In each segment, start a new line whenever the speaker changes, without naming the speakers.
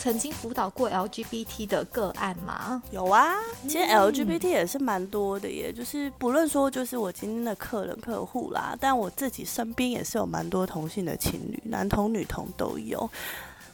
曾经辅导过 LGBT 的个案吗？
有啊，其实 LGBT 也是蛮多的耶，就是不论说就是我今天的客人客户啦，但我自己身边也是有蛮多同性的情侣，男同女同都有。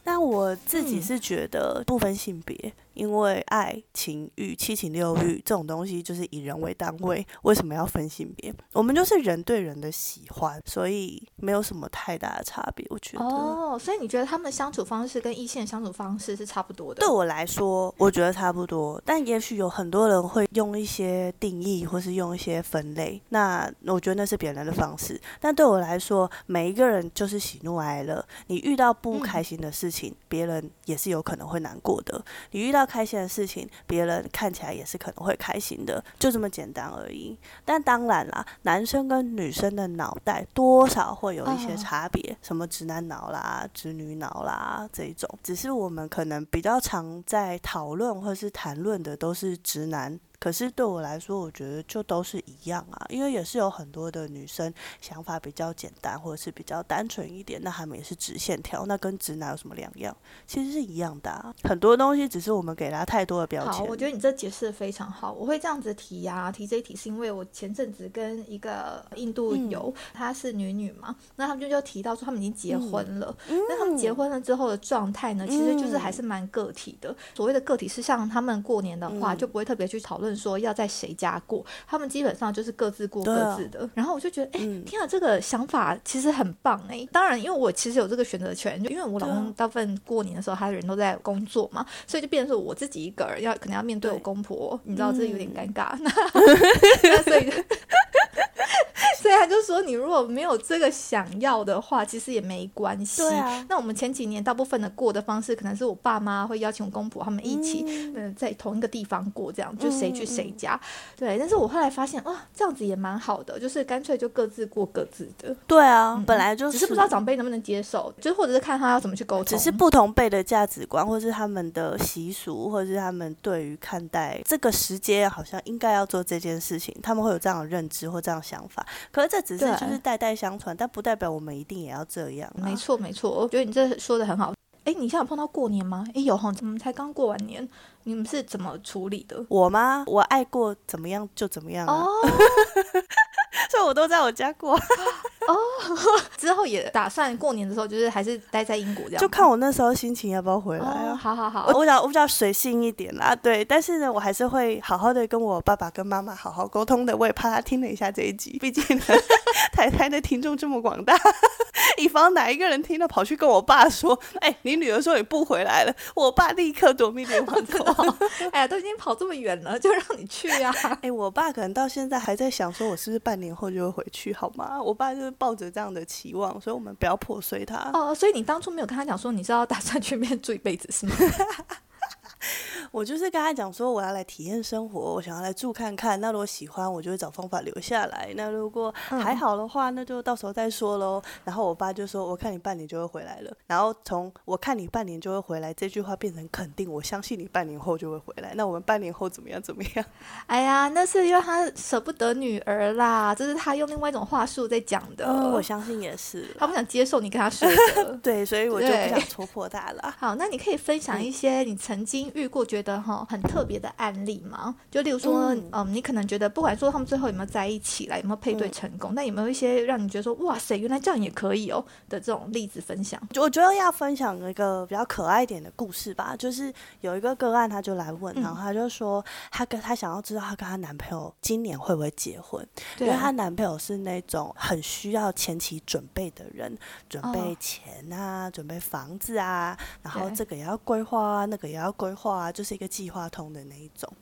但我自己是觉得不分性别。因为爱情欲、七情六欲这种东西就是以人为单位，为什么要分性别？我们就是人对人的喜欢，所以没有什么太大的差别。我觉得
哦，所以你觉得他们的相处方式跟异性相处方式是差不多的？
对我来说，我觉得差不多。但也许有很多人会用一些定义，或是用一些分类。那我觉得那是别人的方式。但对我来说，每一个人就是喜怒哀乐。你遇到不开心的事情，别人也是有可能会难过的。你遇到开心的事情，别人看起来也是可能会开心的，就这么简单而已。但当然啦，男生跟女生的脑袋多少会有一些差别，什么直男脑啦、直女脑啦这种，只是我们可能比较常在讨论或是谈论的都是直男。可是对我来说，我觉得就都是一样啊，因为也是有很多的女生想法比较简单，或者是比较单纯一点，那他们也是直线条，那跟直男有什么两样？其实是一样的，啊，很多东西只是我们给他太多的标签。
好，我觉得你这解释的非常好。我会这样子提啊，提这一题是因为我前阵子跟一个印度友，她是女女嘛，那他们就就提到说他们已经结婚了，那他们结婚了之后的状态呢，其实就是还是蛮个体的。所谓的个体是像他们过年的话，就不会特别去讨论。说要在谁家过，他们基本上就是各自过各自的。然后我就觉得，哎，天啊，这个想法其实很棒哎。当然，因为我其实有这个选择权，就因为我老公大部分过年的时候，他人都在工作嘛，所以就变成说我自己一个人要可能要面对我公婆，你知道这有点尴尬。那所以。他就说，你如果没有这个想要的话，其实也没关系。
对啊。
那我们前几年大部分的过的方式，可能是我爸妈会邀请我公婆他们一起，嗯，在同一个地方过，这样就谁去谁家。对。但是我后来发现，哇，这样子也蛮好的，就是干脆就各自过各自的。
对啊，本来就
只是不知道长辈能不能接受，就是或者是看他要怎么去沟通。
只是不同辈的价值观，或是他们的习俗，或者是他们对于看待这个时间好像应该要做这件事情，他们会有这样的认知或这样想法。可是这只是就是代代相传，但不代表我们一定也要这样。
没错，没错，我觉得你这说的很好。哎，你现在有碰到过年吗？哎，有哈，怎么才刚过完年？你们是怎么处理的？
我吗？我爱过怎么样就怎么样啊。所以我都在我家过 哦，
之后也打算过年的时候，就是还是待在英国这样。
就看我那时候心情要不要回来啊。
好好好，
我我想我比较随性一点啦，对。但是呢，我还是会好好的跟我爸爸跟妈妈好好沟通的。我也怕他听了一下这一集，毕竟呢，台台的听众这么广大，以防哪一个人听了跑去跟我爸说：“ 哎，你女儿说你不回来了。”我爸立刻夺命连环跑。
哎呀，都已经跑这么远了，就让你去呀。
哎，我爸可能到现在还在想，说我是不是半年后就会回去，好吗？我爸就是抱着这样的期望，所以我们不要破碎他。
哦，所以你当初没有跟他讲说你是要打算去面住一辈子，是吗？
我就是跟他讲说，我要来体验生活，我想要来住看看。那如果喜欢，我就会找方法留下来。那如果还好的话，那就到时候再说喽。然后我爸就说：“我看你半年就会回来了。”然后从“我看你半年就会回来”这句话变成肯定，我相信你半年后就会回来。那我们半年后怎么样？怎么样？
哎呀，那是因为他舍不得女儿啦，这是他用另外一种话术在讲的。
我相信也是，
他不想接受你跟他说的。
对，所以我就不想戳破他了。
好，那你可以分享一些你曾经遇过。觉得哈很特别的案例吗？就例如说，嗯，你可能觉得不管说他们最后有没有在一起来，有没有配对成功，那有没有一些让你觉得说，哇塞，原来这样也可以哦的这种例子分享？
我觉得要分享一个比较可爱一点的故事吧。就是有一个个案，他就来问，然后他就说，他跟他想要知道他跟他男朋友今年会不会结婚，因为他男朋友是那种很需要前期准备的人，准备钱啊，准备房子啊，然后这个也要规划啊，那个也要规划啊，就。是一个计划通的那一种，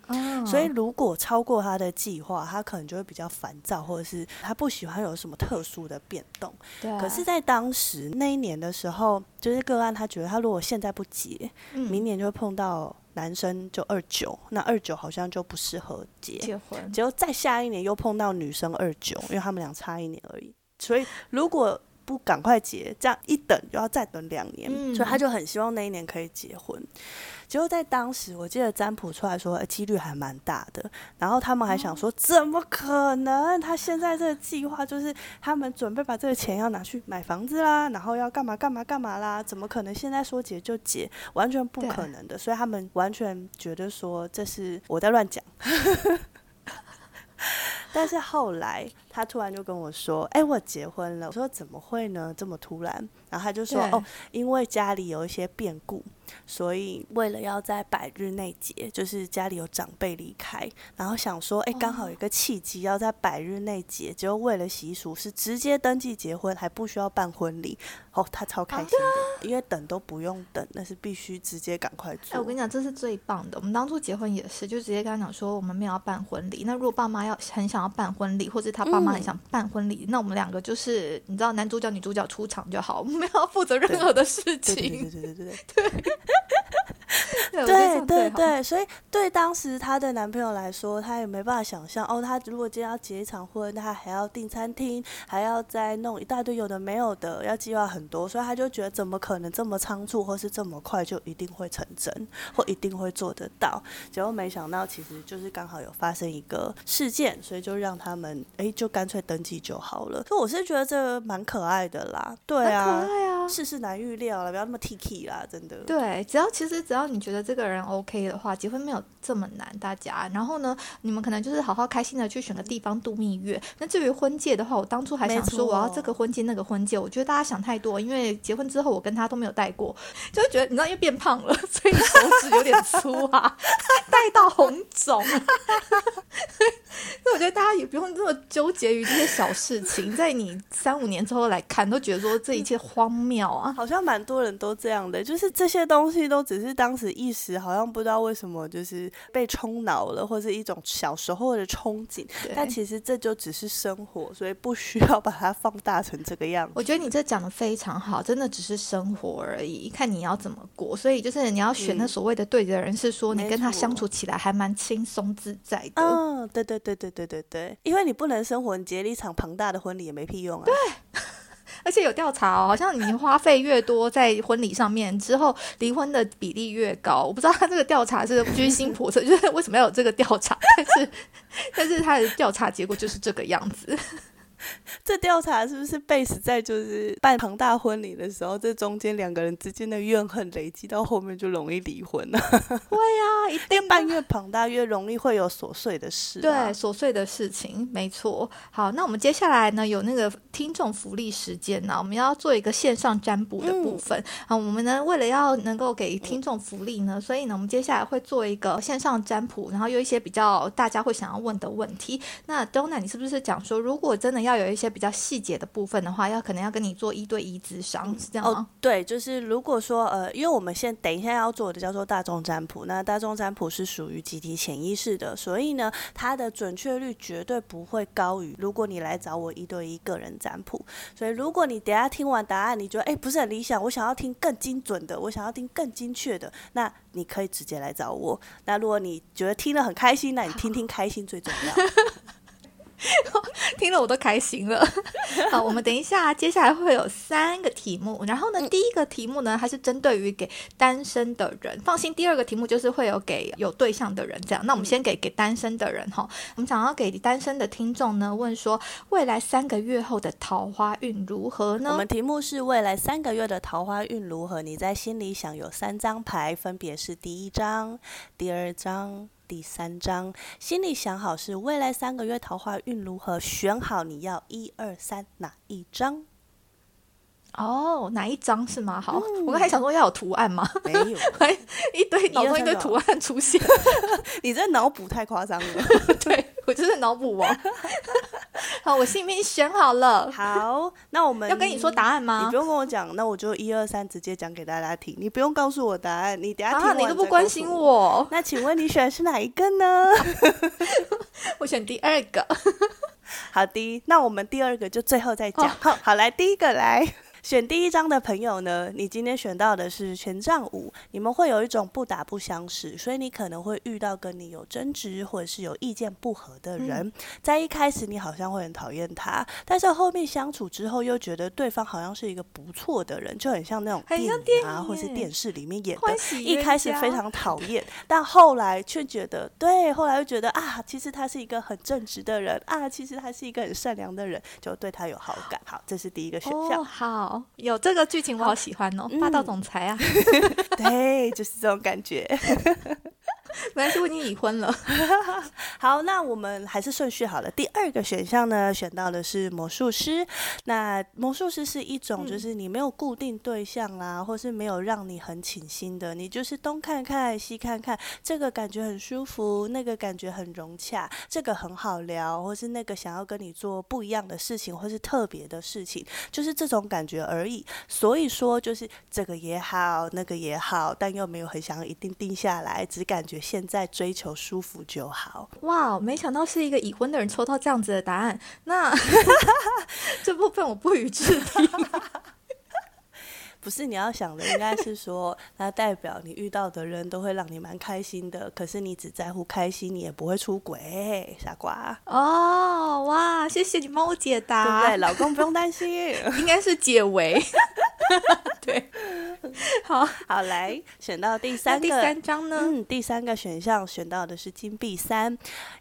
所以如果超过他的计划，他可能就会比较烦躁，或者是他不喜欢有什么特殊的变动。
对。
可是，在当时那一年的时候，就是个案，他觉得他如果现在不结，明年就会碰到男生就二九，那二九好像就不适合结
结婚。
结果再下一年又碰到女生二九，因为他们俩差一年而已。所以如果不赶快结，这样一等就要再等两年，
嗯
所以他就很希望那一年可以结婚。结果在当时，我记得占卜出来说，呃几率还蛮大的。然后他们还想说，怎么可能？他现在这个计划就是他们准备把这个钱要拿去买房子啦，然后要干嘛干嘛干嘛啦，怎么可能现在说结就结？完全不可能的。所以他们完全觉得说这是我在乱讲。但是后来他突然就跟我说：“哎、我结婚了。”我说：“怎么会呢？这么突然？”然后他就说：“哦，因为家里有一些变故，所以为了要在百日内结，就是家里有长辈离开，然后想说，哎，刚好有一个契机要在百日内结，结果为了习俗是直接登记结婚，还不需要办婚礼。哦，他超开心的，因为等都不用等，那是必须直接赶快
哎、
做。
我跟你讲，这是最棒的。我们当初结婚也是，就直接跟他讲说，我们没有要办婚礼。那如果爸妈要很想要办婚礼，或者他爸妈很想办婚礼，那我们两个就是你知道，男主角女主角出场就好，我们没有要负责任何的事情。
对对对对对。
对
对对对，所以对当时她的男朋友来说，他也没办法想象哦，他如果今天要结一场婚，他还要订餐厅，还要再弄一大堆有的没有的，要计划很多，所以他就觉得怎么可能这么仓促，或是这么快就一定会成真，或一定会做得到？结果没想到，其实就是刚好有发生一个事件，所以就让他们哎，就干脆登记就好了。所以我是觉得这个蛮可爱的啦，对啊
可，爱啊。
世事难预料了，不要那么 T K 啦，真的。
对，只要其实只要你觉得这个人 OK 的话，结婚没有这么难，大家。然后呢，你们可能就是好好开心的去选个地方度蜜月。那至于婚戒的话，我当初还想说我要这个婚戒那个婚戒，我觉得大家想太多，因为结婚之后我跟他都没有戴过，就会觉得你知道，因为变胖了，所以手指有点粗啊，戴到红肿。所以我觉得大家也不用这么纠结于这些小事情，在你三五年之后来看，都觉得说这一切荒谬啊。
好像蛮多人都这样的，就是这些东西都只是当时一时，好像不知道为什么就是被冲脑了，或是一种小时候的憧憬。但其实这就只是生活，所以不需要把它放大成这个样子。
我觉得你这讲的非常好，真的只是生活而已，看你要怎么过。所以就是你要选那
嗯
所谓的对的人，是说你跟他相处起来还蛮轻松自在的。
嗯，对对对对对对对，因为你不能生活，你结了一场庞大的婚礼也没屁用啊。对，
而且有调查哦，好像你花费越多在婚礼上面之后，离婚的比例越高。我不知道他这个调查是居心叵测，就是为什么要有这个调查？但是 但是他的调查结果就是这个样子。
这调查是不是 base 在就是办庞大婚礼的时候，这中间两个人之间的怨恨累积到后面就容易离婚了、
会啊，一定
办越庞大越容易会有琐碎的事、
对
啊。
琐碎的事情，没错。好，那我们接下来呢有那个听众福利时间呢，我们要做一个线上占卜的部分。啊、我们呢为了要能够给听众福利呢，所以呢我们接下来会做一个线上占卜，然后有一些比较大家会想要问的问题。那 Donna，你是不是讲说，如果真的要要有一些比较细节的部分的话，要可能要跟你做一对一咨商，是这样
哦？，对，就是如果说呃，因为我们现等一下要做的叫做大众占卜，那大众占卜是属于集体潜意识的，所以呢，它的准确率绝对不会高于如果你来找我一对一个人占卜。所以如果你等下听完答案，你觉得哎不是很理想，我想要听更精准的，我想要听更精确的，那你可以直接来找我。那如果你觉得听得很开心，那你听听开心最重要。
听了我都开心了。好，我们等一下，接下来会有三个题目，然后呢，第一个题目呢，它是针对于给单身的人，放心。第二个题目就是会有给有对象的人，这样。那我们先给给单身的人哈，我们想要给单身的听众呢，问说未来三个月后的桃花运如何呢？
我们题目是未来三个月的桃花运如何？你在心里想有三张牌，分别是第一张、第二张、第三章。心里想好是未来三个月桃花运如何，选好你要一二三哪一张？
哦，哪一张是吗？好，我刚才想说要有图案吗？
没有，
一堆脑中一堆图案出现，
你这脑补太夸张了。
对我就是脑补王。好，我心里面选好了，
好，那我们
要跟你说答案吗你
不？用跟我讲，那我就一二三直接讲给大家听。你不用告诉我答案，你等下听
啊，你都不关心我。
那请问你选的是哪一个呢？
我选第二个。
好的，那我们第二个就最后再讲。
哦
好，好来第一个来。选第一张的朋友呢，你今天选到的是权杖五，你们会有一种不打不相识，所以你可能会遇到跟你有争执或者是有意见不合的人，在一开始你好像会很讨厌他，但是后面相处之后又觉得对方好像是一个不错的人，就很像那种电影啊或是电视里面演的，一开始非常讨厌，但后来却觉得对，后来又觉得啊，其实他是一个很正直的人啊，其实他是一个很善良的人，就对他有好感。好，这是第一个选项。
好，有这个剧情我好喜欢哦，霸道总裁啊，
对，就是这种感觉。
没关系，我已经已婚了。
好，那我们还是顺序好了。第二个选项呢，选到的是魔术师。那魔术师是一种，就是你没有固定对象啦，或是没有让你很倾心的，你就是东看看西看看，这个感觉很舒服，那个感觉很融洽，这个很好聊，或是那个想要跟你做不一样的事情，或是特别的事情，就是这种感觉而已。所以说，就是这个也好，那个也好，但又没有很想要一定定下来，只感觉。现在追求舒服就好。
哇，没想到是一个已婚的人抽到这样子的答案。那 这部分我不予置评。
不是你要想的，应该是说，那代表你遇到的人都会让你蛮开心的。可是你只在乎开心，你也不会出轨，傻瓜。
哦，哇，谢谢你帮我解答，
对不对？老公不用担心，
应该是解围。对，好
好来选到第三个
第三张呢？
嗯，第三个选项选到的是金币三。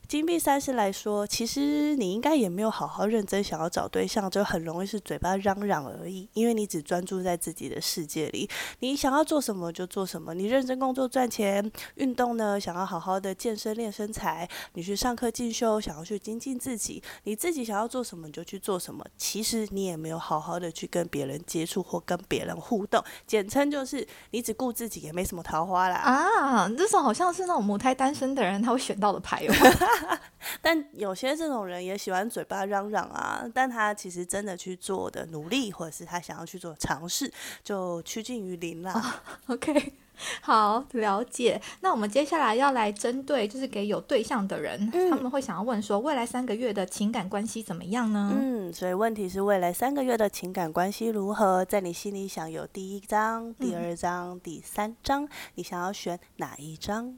金币三是来说，其实你应该也没有好好认真想要找对象，就很容易是嘴巴嚷嚷而已。因为你只专注在自己的世界里，你想要做什么就做什么。你认真工作赚钱，运动呢，想要好好的健身练身材，你去上课进修，想要去精进自己。你自己想要做什么就去做什么。其实你也没有好好的去跟别人接触或跟别人互动，简称就是你只顾自己，也没什么桃花啦。
啊，这种好像是那种母胎单身的人他会选到的牌哦。
但有些这种人也喜欢嘴巴嚷嚷啊，但他其实真的去做的努力，或者是他想要去做尝试，就趋近于零啦。
OK，好了解。那我们接下来要来针对，就是给有对象的人，他们会想要问说，未来三个月的情感关系怎么样呢？
嗯，所以问题是未来三个月的情感关系如何？在你心里想有第一章、第二章、第三章，你想要选哪一张？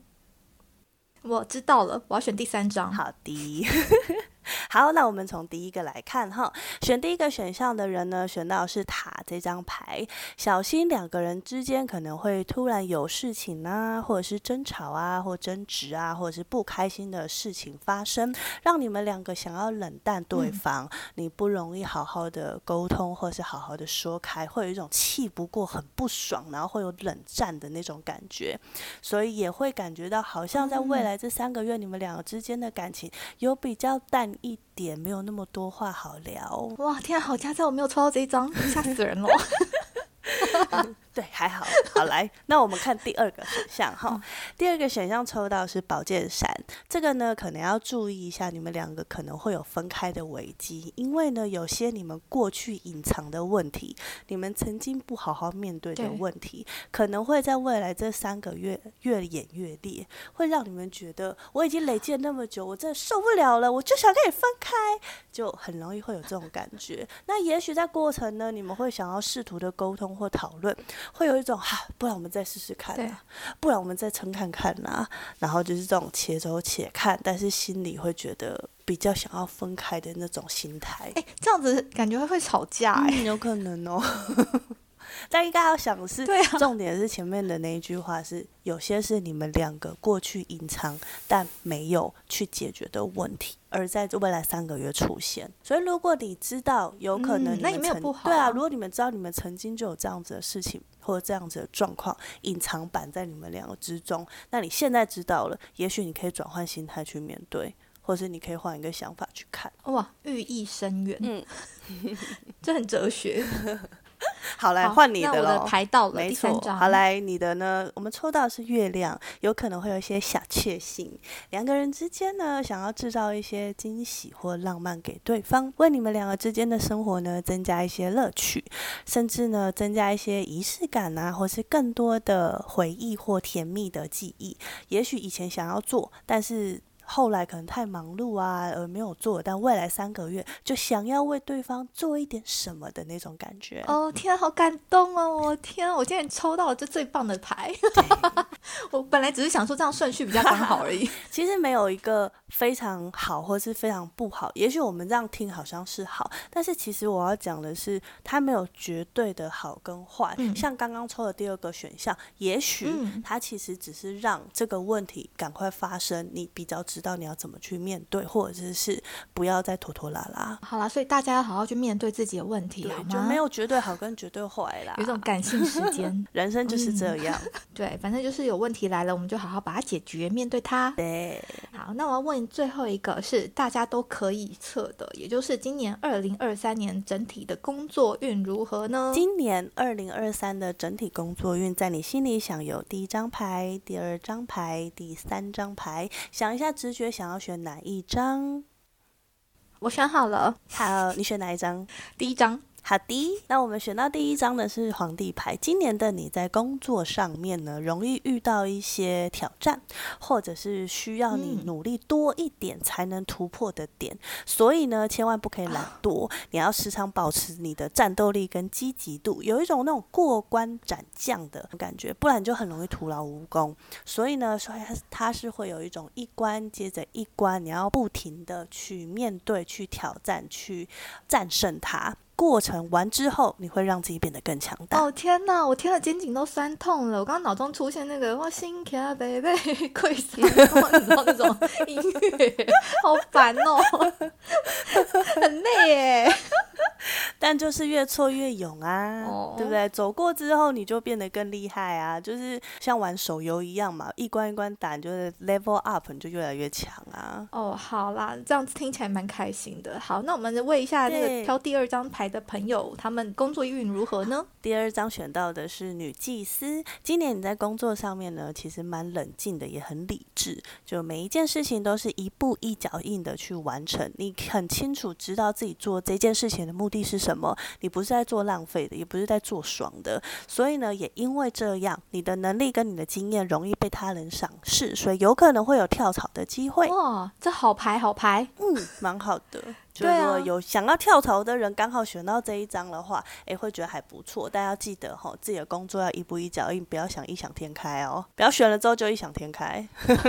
我知道了，我要选第三章。
好的。好，那我们从第一个来看哈，选第一个选项的人呢，选到是塔这张牌，小心两个人之间可能会突然有事情啊，或者是争吵啊，或争执啊，或者是不开心的事情发生，让你们两个想要冷淡对方，你不容易好好的沟通，或是好好的说开，会有一种气不过，很不爽，然后会有冷战的那种感觉，所以也会感觉到好像在未来这三个月，你们两个之间的感情有比较淡。一点没有那么多话好聊
哇！天啊，好家在我没有抽到这一张，吓死人了。
对，还好，好来，那我们看第二个选项哈。第二个选项抽到是宝剑闪，这个呢可能要注意一下，你们两个可能会有分开的危机，因为呢有些你们过去隐藏的问题，你们曾经不好好面对的问题，可能会在未来这三个月越演越烈，会让你们觉得我已经累积了那么久，我真的受不了了，我就想跟你分开，就很容易会有这种感觉。那也许在过程呢，你们会想要试图的沟通或讨论。会有一种哈，不然我们再试试看啊，不然我们再撑看看呐，然后就是这种且走且看，但是心里会觉得比较想要分开的那种心态。
哎，这样子感觉会吵架哎，
有可能哦。但应该要想的是，重点是前面的那一句话是，有些是你们两个过去隐藏但没有去解决的问题，而在未来三个月出现。所以如果你知道有可能，
那也没有不好。
对啊，如果你们知道你们曾经就有这样子的事情或者这样子的状况隐藏版在你们两个之中，那你现在知道了，也许你可以转换心态去面对，或是你可以换一个想法去看。
哇，寓意深远，嗯，这很哲学。
好，来换你的
喽。排到了
没错。好，来你的呢？我们抽到是月亮，有可能会有一些小确幸。两个人之间呢，想要制造一些惊喜或浪漫给对方，为你们两个之间的生活呢增加一些乐趣，甚至呢增加一些仪式感啊，或是更多的回忆或甜蜜的记忆。也许以前想要做，但是。后来可能太忙碌啊而没有做，但未来三个月就想要为对方做一点什么的那种感觉。
哦天，好感动哦！我天，我今天抽到了这最棒的牌。我本来只是想说这样顺序比较刚好而已。
其实没有一个非常好或是非常不好，也许我们这样听好像是好，但是其实我要讲的是，它没有绝对的好跟坏。像刚刚抽的第二个选项，也许它其实只是让这个问题赶快发生，你比较知道你要怎么去面对，或者是不要再拖拖拉拉。
好啦，所以大家要好好去面对自己的问题，好吗？
就没有绝对好跟绝对坏啦，
有种感性时间，
人生就是这样。
对，反正就是有问题来了，我们就好好把它解决，面对它。
对，
好，那我要问最后一个是大家都可以测的，也就是今年二零二三年整体的工作运如何呢？
今年二零二三的整体工作运，在你心里想有第一张牌、第二张牌、第三张牌，想一下直觉想要选哪一张？
我选好了。
好，你选哪一张？
第一张。
好的，那我们选到第一张的是皇帝牌。今年的你在工作上面呢，容易遇到一些挑战，或者是需要你努力多一点才能突破的点。所以呢，千万不可以懒惰，你要时常保持你的战斗力跟积极度，有一种那种过关斩将的感觉，不然就很容易徒劳无功。所以呢，所以它它是会有一种一关接着一关，你要不停的去面对、去挑战、去战胜它。过程完之后，你会让自己变得更强大。
哦天哪，我听了肩颈都酸痛了。我刚刚脑中出现那个“我心卡贝贝 跪死”，你知道那种音乐，好烦哦，很累耶。
但就是越挫越勇啊，对不对？走过之后，你就变得更厉害啊，就是像玩手游一样嘛，一关一关打，就是 level up，你就越来越强啊。
哦，好啦，这样子听起来蛮开心的。好，那我们问一下那个挑第二张牌的朋友，他们工作运如何呢？
第二张选到的是女祭司。今年你在工作上面呢，其实蛮冷静的，也很理智，就每一件事情都是一步一脚印的去完成。你很清楚知道自己做这件事情的目的是什么，你不是在做浪费的，也不是在做爽的。所以呢，也因为这样，你的能力跟你的经验容易被他人赏识，所以有可能会有跳槽的机会。
哇，这好牌好牌，
嗯，蛮好的。就如果有想要跳槽的人，刚好选到这一张的话，哎，会觉得还不错。大家要记得哈，自己的工作要一步一脚印，不要想异想天开哦，不要选了之后就异想天开。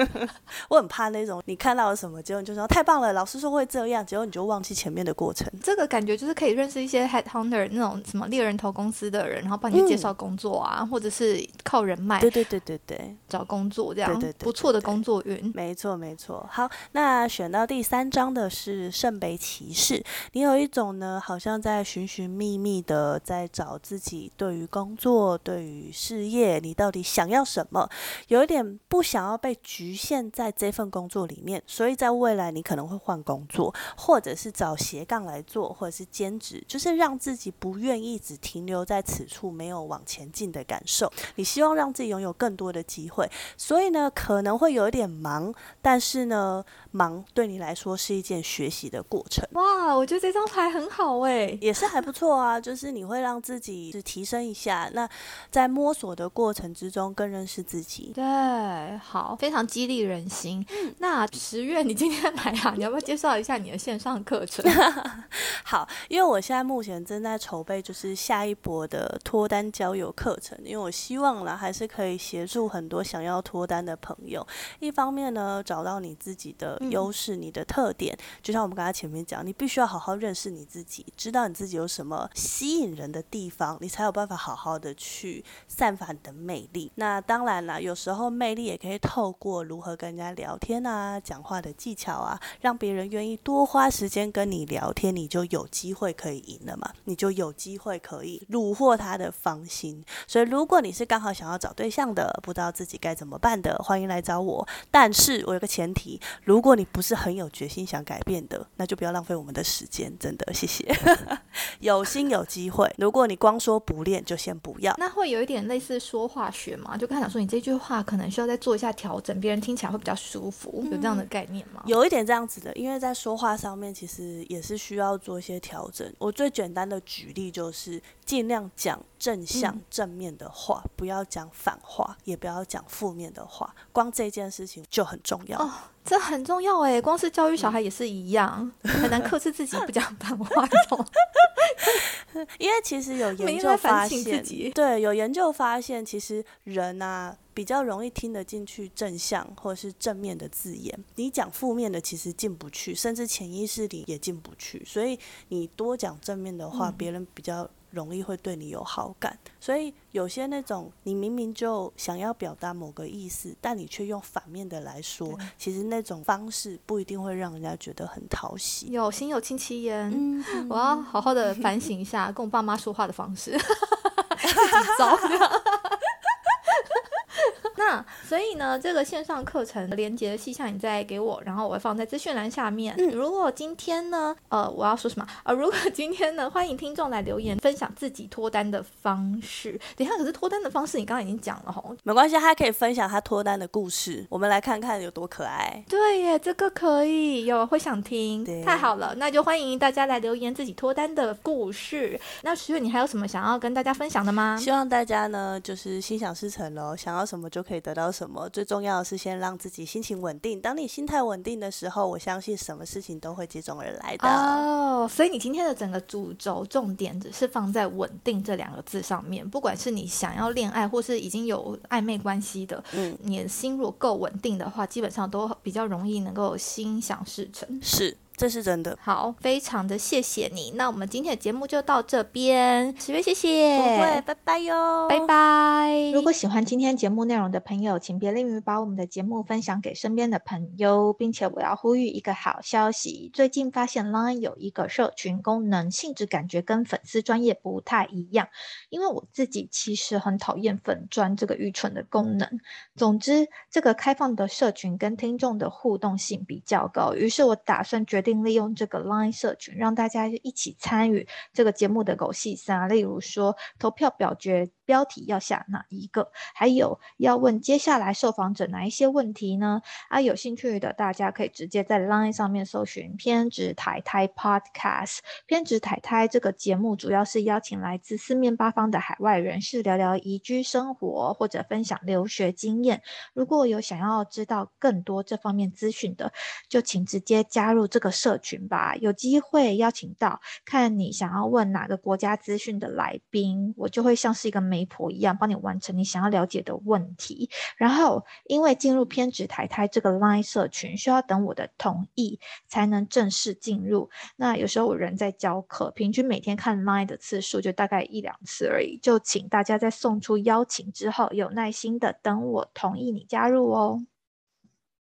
我很怕那种你看到了什么，结果你就说太棒了，老师说会这样，结果你就忘记前面的过程。
这个感觉就是可以认识一些 head hunter 那种什么猎人头公司的人，然后帮你介绍工作啊，或者是靠人脉。
对对对对对，
找工作这样，对对对不错的工作运。
没错没错。好，那选到第三张的是圣杯提示。你有一种呢，好像在寻寻觅觅的在找自己对于工作、对于事业，你到底想要什么？有一点不想要被局限在这份工作里面，所以在未来你可能会换工作，或者是找斜杠来做，或者是兼职，就是让自己不愿意只停留在此处，没有往前进的感受。你希望让自己拥有更多的机会，所以呢，可能会有一点忙，但是呢，忙对你来说是一件学习的过程。
哇，我觉得这张牌很好哎，
也是还不错啊，就是你会让自己是提升一下。那在摸索的过程之中，更认识自己。
对，好，非常激励人心。那十月你今天来啊，你要不要介绍一下你的线上课程？
好，因为我现在目前正在筹备，就是下一波的脱单交友课程。因为我希望呢，还是可以协助很多想要脱单的朋友。一方面呢，找到你自己的优势、你的特点，就像我们刚才前面讲，你必须要好好认识你自己，知道你自己有什么吸引人的地方，你才有办法好好的去散发你的魅力。那当然了，有时候魅力也可以透过如何跟人家聊天啊、讲话的技巧啊，让别人愿意多花时间跟你聊天，你就有机会可以赢了嘛，你就有机会可以虏获他的芳心。所以，如果你是刚好想要找对象的，不知道自己该怎么办的，欢迎来找我。但是我有个前提，如果你不是很有决心想改变的，那就不要浪费我们的时间。真的，谢谢。有心有机会，如果你光说不练，就先不要。
那会有一点类似说话学吗？就刚才讲说，你这句话可能需要再做一下调整，别人听起来会比较舒服，有这样的概念吗？
有一点这样子的，因为在说话上面其实也是需要做一些调整。我最简单的举例就是，尽量讲正向正面的话，不要讲反话，也不要讲负面的话。光这件事情就很重要。
哦这很重要哎，光是教育小孩也是一样，很难克制自己不讲反话。
因为其实有研究发现，对，有研究发现，其实人啊比较容易听得进去正向或者是正面的字眼，你讲负面的其实进不去，甚至潜意识里也进不去。所以你多讲正面的话，别人比较。容易会对你有好感，所以有些那种你明明就想要表达某个意思，但你却用反面的来说，其实那种方式不一定会让人家觉得很讨喜。
有心有戚戚焉，我要好好的反省一下跟我爸妈说话的方式，自己糟。那所以呢，这个线上课程连接的细项你再给我，然后我会放在资讯栏下面。嗯，如果今天呢，呃，我要说什么？呃，如果今天呢，欢迎听众来留言分享自己脱单的方式。等下，可是脱单的方式你刚刚已经讲了吼，
没关系，他可以分享他脱单的故事，我们来看看有多可爱。
对耶，这个可以，有会想听，太好了，那就欢迎大家来留言自己脱单的故事。那徐月，你还有什么想要跟大家分享的吗？
希望大家呢，就是心想事成喽，想要什么就可以得到什么。最重要的是先让自己心情稳定。当你心态稳定的时候，我相信什么事情都会接踵而来的。
哦，所以你今天的整个主轴重点只是放在“稳定”这两个字上面。不管是你想要恋爱，或是已经有暧昧关系的，嗯，你的心如果够稳定的话，基本上都比较容易能够心想事成。
是。这是真的，
好，非常的谢谢你。那我们今天的节目就到这边，十月谢谢，
不会，拜拜哟，
拜拜。如果喜欢今天节目内容的朋友，请别吝于把我们的节目分享给身边的朋友，并且我要呼吁一个好消息，最近发现 Line 有一个社群功能，性质感觉跟粉丝专业不太一样。因为我自己其实很讨厌粉专这个愚蠢的功能。总之，这个开放的社群跟听众的互动性比较高，于是我打算决。定利用这个 Line 社群，让大家一起参与这个节目的狗戏三，例如说投票表决。标题要下哪一个？还有要问接下来受访者哪一些问题呢？啊，有兴趣的大家可以直接在 Line 上面搜寻“偏执太太 Podcast”。偏执太太这个节目主要是邀请来自四面八方的海外人士聊聊移居生活或者分享留学经验。如果有想要知道更多这方面资讯的，就请直接加入这个社群吧。有机会邀请到看你想要问哪个国家资讯的来宾，我就会像是一个。媒婆一样帮你完成你想要了解的问题，然后因为进入偏执台台这个 Line 社群需要等我的同意才能正式进入。那有时候我人在教课，平均每天看 Line 的次数就大概一两次而已，就请大家在送出邀请之后有耐心的等我同意你加入哦。